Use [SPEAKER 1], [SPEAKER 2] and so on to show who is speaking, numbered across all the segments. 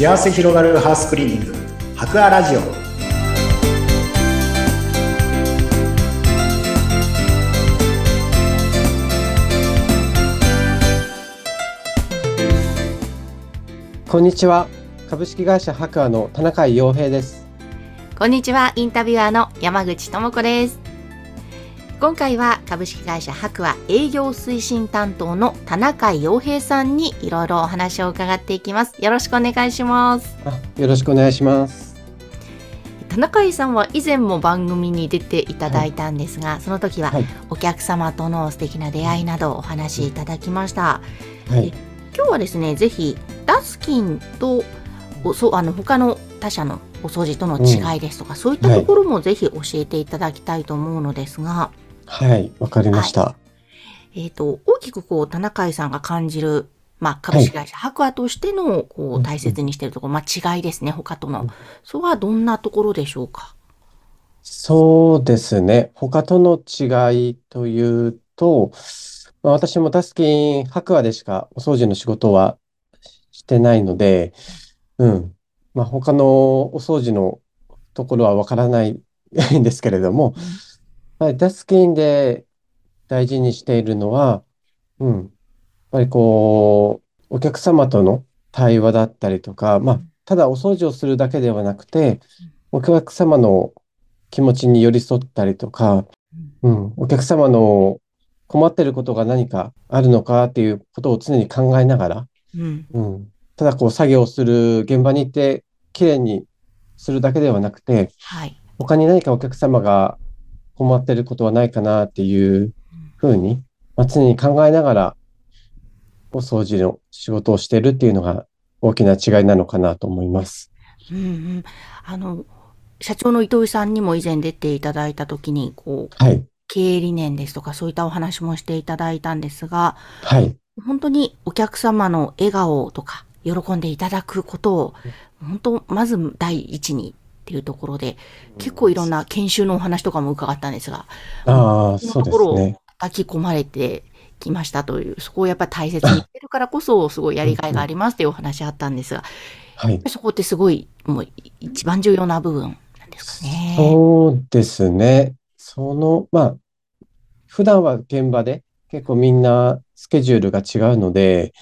[SPEAKER 1] 幸せ広がるハウスクリーニング。博アラジオ。
[SPEAKER 2] こんにちは。株式会社博アの田中洋平です。
[SPEAKER 3] こんにちは、インタビュアーの山口智子です。今回は株式会社白亜営業推進担当の田中洋平さんにいろいろお話を伺っていきます。よろしくお願いします。
[SPEAKER 2] あよろしくお願いします
[SPEAKER 3] 田中井さんは以前も番組に出ていただいたんですが、その時は
[SPEAKER 2] はい
[SPEAKER 3] お客様との素敵な出会いなどお話しいただきました。
[SPEAKER 2] はい
[SPEAKER 3] 今日はですね、ぜひダスキンとおそあの他の他社のお掃除との違いですとか、そういったところもぜひ教えていただきたいと思うのですが、
[SPEAKER 2] はいわかりました、
[SPEAKER 3] えっ、と、大きくこう、田中井さんが感じる、まあ、株式会社白亜としての、こ
[SPEAKER 2] うん
[SPEAKER 3] う、大切にしているところ、まあ、違いですね、他との。
[SPEAKER 2] うん。
[SPEAKER 3] それはどんなところでしょうか？
[SPEAKER 2] そうですね。他との違いというと、まあ、私もダスキン博亜でしかお掃除の仕事はしてないのでうん。まあ他のお掃除のところはわからないんですけれども、はい、ダスキンで大事にしているのは、うん、やっぱりこう、お客様との対話だったりとか、まあ、ただお掃除をするだけではなくて、お客様の気持ちに寄り添ったりとか、うん、お客様の困ってることが何かあるのかっていうことを常に考えながら、
[SPEAKER 3] うん。
[SPEAKER 2] うん、ただこう作業をする現場に行ってきれいにするだけではなくて、
[SPEAKER 3] はい。
[SPEAKER 2] 他に何かお客様が困ってることはないかなっていうふうに、まあ、常に考えながらお掃除の仕事をしているっていうのが大きな違いなのかなと思います。
[SPEAKER 3] うんうん。あの、社長の糸井さんにも以前出ていただいたときに、こう、
[SPEAKER 2] はい。
[SPEAKER 3] 経営理念ですとか、そういったお話もしていただいたんですが、
[SPEAKER 2] はい。
[SPEAKER 3] 本当にお客様の笑顔とか、喜んでいただくことを、本当、まず第一にっていうところで、結構いろんな研修のお話とかも伺ったんですが、
[SPEAKER 2] ああ、そうで
[SPEAKER 3] そのところを
[SPEAKER 2] すね。
[SPEAKER 3] 叩き込まれてきましたという、そこをやっぱり大切にしてるからこそ、すごいやりがいがありますっていうお話あったんですが、
[SPEAKER 2] はい。
[SPEAKER 3] そこってすごい、もう一番重要な部分なんですかね。
[SPEAKER 2] そうですね。その、まあ、普段は現場で結構みんなスケジュールが違うので、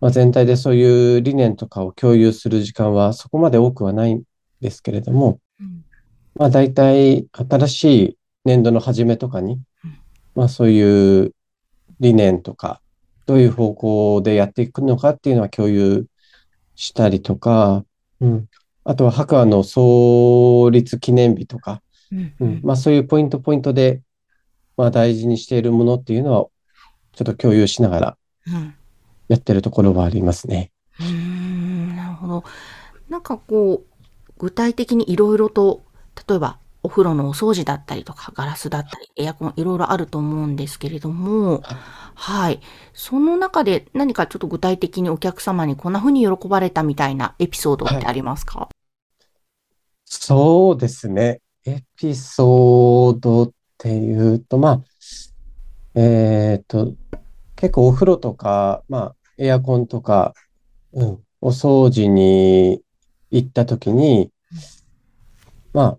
[SPEAKER 2] まあ、全体でそういう理念とかを共有する時間はそこまで多くはないんですけれども、
[SPEAKER 3] うん
[SPEAKER 2] まあ、大体新しい年度の初めとかに
[SPEAKER 3] うん、
[SPEAKER 2] まあ、そういう理念とか、どういう方向でやっていくのかっていうのは共有したりとか、うん。あとは白亜の創立記念日とか、
[SPEAKER 3] うん
[SPEAKER 2] うん、まあそういうポイントポイントで、まあ大事にしているものっていうのは、ちょっと共有しながら
[SPEAKER 3] うん
[SPEAKER 2] やってるところはありますね。
[SPEAKER 3] うーんなるほど。なんかこう、具体的にいろいろと、例えばお風呂のお掃除だったりとか、ガラスだったり、エアコンいろいろあると思うんですけれども、はい。その中で何かちょっと具体的にお客様にこんな風に喜ばれたみたいなエピソードってありますか、
[SPEAKER 2] そうですね。エピソードっていうと、まあ、えっと、結構お風呂とか、まあ、エアコンとか、うん、お掃除に行った時に、ま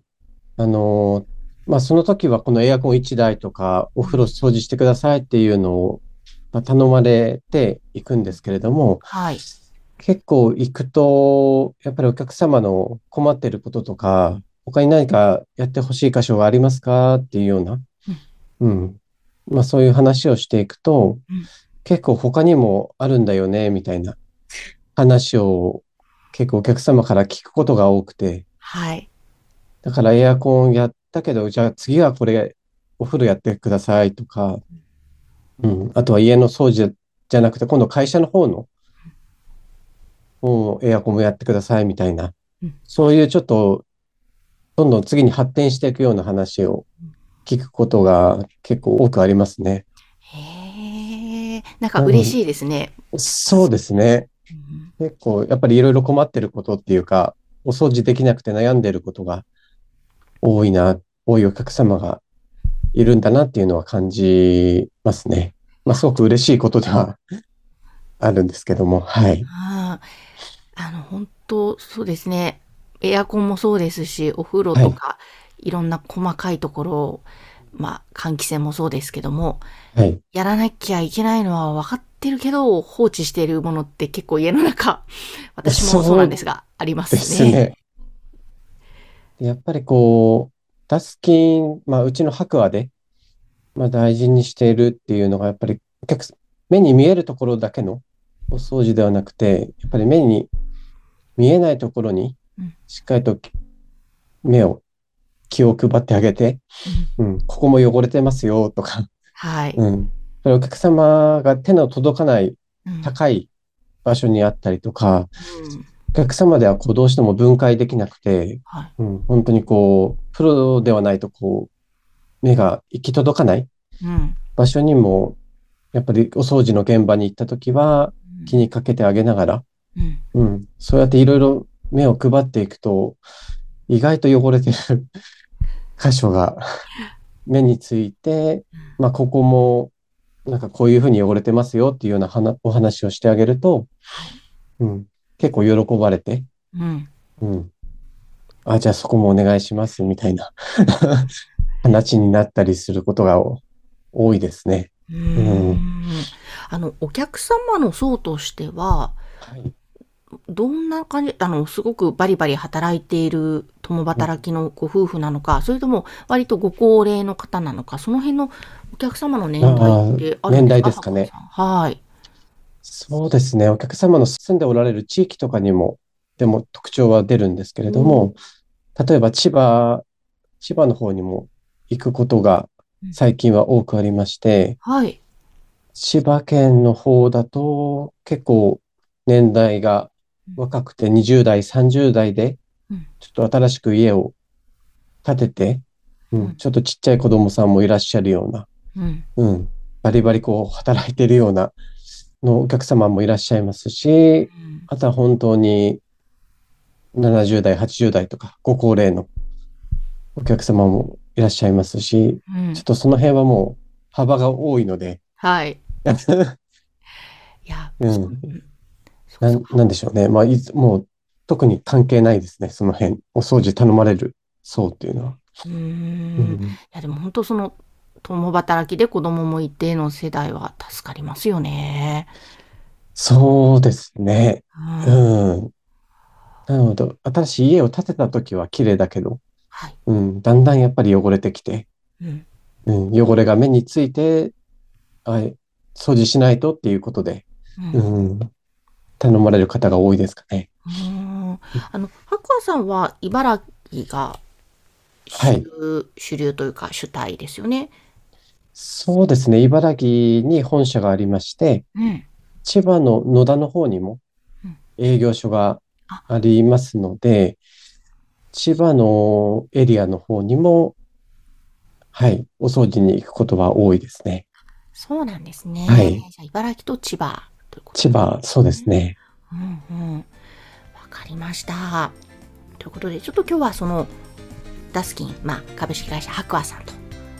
[SPEAKER 2] あ、あの、まあ、その時はこのエアコン1台とか、お風呂掃除してくださいっていうのを、まあ、頼まれていくんですけれども、
[SPEAKER 3] はい。
[SPEAKER 2] 結構行くと、やっぱりお客様の困ってることとか、他に何かやってほしい箇所がありますかっていうような、うん。まあそういう話をしていくと
[SPEAKER 3] うん、
[SPEAKER 2] 結構他にもあるんだよね、みたいな話を結構お客様から聞くことが多くて、
[SPEAKER 3] はい。
[SPEAKER 2] だからエアコンやったけど、じゃあ次はこれお風呂やってくださいとか、うん。あとは家の掃除じゃなくて、今度会社の方の、もうエアコンもやってくださいみたいな
[SPEAKER 3] うん、
[SPEAKER 2] そういうちょっと、どんどん次に発展していくような話を聞くことが結構多くありますね。
[SPEAKER 3] へえ、なんか嬉しいですね。
[SPEAKER 2] そうですね。
[SPEAKER 3] うん
[SPEAKER 2] 結構、やっぱりいろいろ困ってることっていうか、お掃除できなくて悩んでることが多いな、多いお客様がいるんだなっていうのは感じますね。まあ、すごく嬉しいことでは あるんですけども、はい。
[SPEAKER 3] あの、本当そうですね。エアコンもそうですし、お風呂とか、い、ろんな細かいところを、まあ、換気扇もそうですけども、
[SPEAKER 2] はい。
[SPEAKER 3] やらなきゃいけないのは分かってるけど、放置しているものって結構家の中、私もそうなんですが、ありますね。
[SPEAKER 2] ですね。やっぱりこう、ダスキン、まあ、うちの白亜で、まあ、大事にしているっていうのが、やっぱり目に見えるところだけのお掃除ではなくて、やっぱり目に見えないところに
[SPEAKER 3] うん、
[SPEAKER 2] しっかりと目を、気を配ってあげて、うん、ここも汚れてますよとか、
[SPEAKER 3] はい。
[SPEAKER 2] うん。お客様が手の届かない
[SPEAKER 3] うん
[SPEAKER 2] 高い場所にあったりとか、
[SPEAKER 3] うん
[SPEAKER 2] お客様ではこうどうしても分解できなくて、
[SPEAKER 3] はい。
[SPEAKER 2] うん、本当にこう、プロではないとこう、目が行き届かない
[SPEAKER 3] うん。
[SPEAKER 2] 場所にも、やっぱりお掃除の現場に行った時は気にかけてあげながら、
[SPEAKER 3] うん。
[SPEAKER 2] うん、そうやっていろいろ目を配っていくと、意外と汚れてる 箇所が目について、まあ、ここも、なんかこういうふうに汚れてますよっていうような話お話をしてあげると、うん、結構喜ばれて、
[SPEAKER 3] うん。
[SPEAKER 2] うん。あ、じゃあそこもお願いします、みたいな 話になったりすることがお多いですね。
[SPEAKER 3] うーんあの、お客様の層としては、
[SPEAKER 2] はい。
[SPEAKER 3] どんな感じ、あの、すごくバリバリ働いている共働きのご夫婦なのか、それとも割とご高齢の方なのか、その辺のお客様の年代ってあるんです
[SPEAKER 2] 代ですかね。
[SPEAKER 3] はい。
[SPEAKER 2] そうですね。お客様の住んでおられる地域とかにも、でも特徴は出るんですけれども、例えば千葉、千葉の方にも行くことが最近は多くありまして、
[SPEAKER 3] はい。
[SPEAKER 2] 千葉県の方だと結構年代が若くて20代、30代で
[SPEAKER 3] うん、
[SPEAKER 2] ちょっと新しく家を建てて、う
[SPEAKER 3] うん。
[SPEAKER 2] ん、ちょっとちっちゃい子供さんもいらっしゃるような、
[SPEAKER 3] うん。
[SPEAKER 2] うん、バリバリこう働いてるようなのお客様もいらっしゃいますし、
[SPEAKER 3] うん。
[SPEAKER 2] あとは本当に70代、80代とかご高齢のお客様もいらっしゃいますし、
[SPEAKER 3] うん。
[SPEAKER 2] ちょっとその辺はもう幅が多いので、
[SPEAKER 3] はい。いや、
[SPEAKER 2] うん。ななんでしょうね。まあ、いつもう特に関係ないですね、その辺。お掃除頼まれる層っていうのは。うんん
[SPEAKER 3] いや、でも本当その、共働きで子供もいての世代は助かりますよね。
[SPEAKER 2] そうですね。
[SPEAKER 3] うん
[SPEAKER 2] うん。なので、新しい家を建てた時は綺麗だけど、
[SPEAKER 3] はい。
[SPEAKER 2] うん、だんだんやっぱり汚れてきて、
[SPEAKER 3] うん。
[SPEAKER 2] うん、汚れが目について、あ、掃除しないとっていうことで、
[SPEAKER 3] うん
[SPEAKER 2] うん、頼まれる方が多いですかね。
[SPEAKER 3] うーんあの、白川さんは茨城が主,、
[SPEAKER 2] はい
[SPEAKER 3] 主流というか主体ですよね。
[SPEAKER 2] そうですね。茨城に本社がありまして、
[SPEAKER 3] うん。
[SPEAKER 2] 千葉の野田の方にも
[SPEAKER 3] うん
[SPEAKER 2] 営業所がありますので、千葉のエリアの方にも、はい、お掃除に行くことは多いですね。
[SPEAKER 3] そうなんですね。
[SPEAKER 2] はい
[SPEAKER 3] じゃあ茨城と千葉ということ
[SPEAKER 2] 千葉、そうですね。
[SPEAKER 3] うんうん。わかりました。ということで、ちょっと今日はそのダスキン、まあ、株式会社白亜さんと、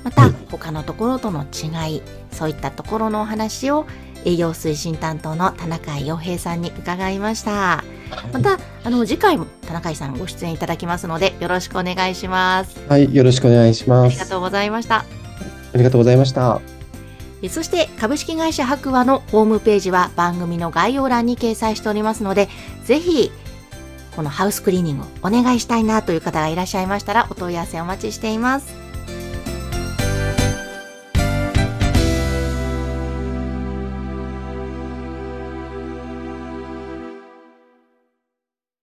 [SPEAKER 3] また
[SPEAKER 2] はい
[SPEAKER 3] 他のところとの違い、そういったところのお話を営業推進担当の田中洋平さんに伺いました。また、あの、次回も田中さんご出演いただきますので、よろしくお願いします。
[SPEAKER 2] はい、よろしくお願いし
[SPEAKER 3] あ
[SPEAKER 2] ます。
[SPEAKER 3] りがとうございました。
[SPEAKER 2] ありがとうございました。
[SPEAKER 3] えそして株式会社白和のホームページは番組の概要欄に掲載しておりますので、ぜひこのハウスクリーニングをお願いしたいなという方がいらっしゃいましたらお問い合わせお待ちしています。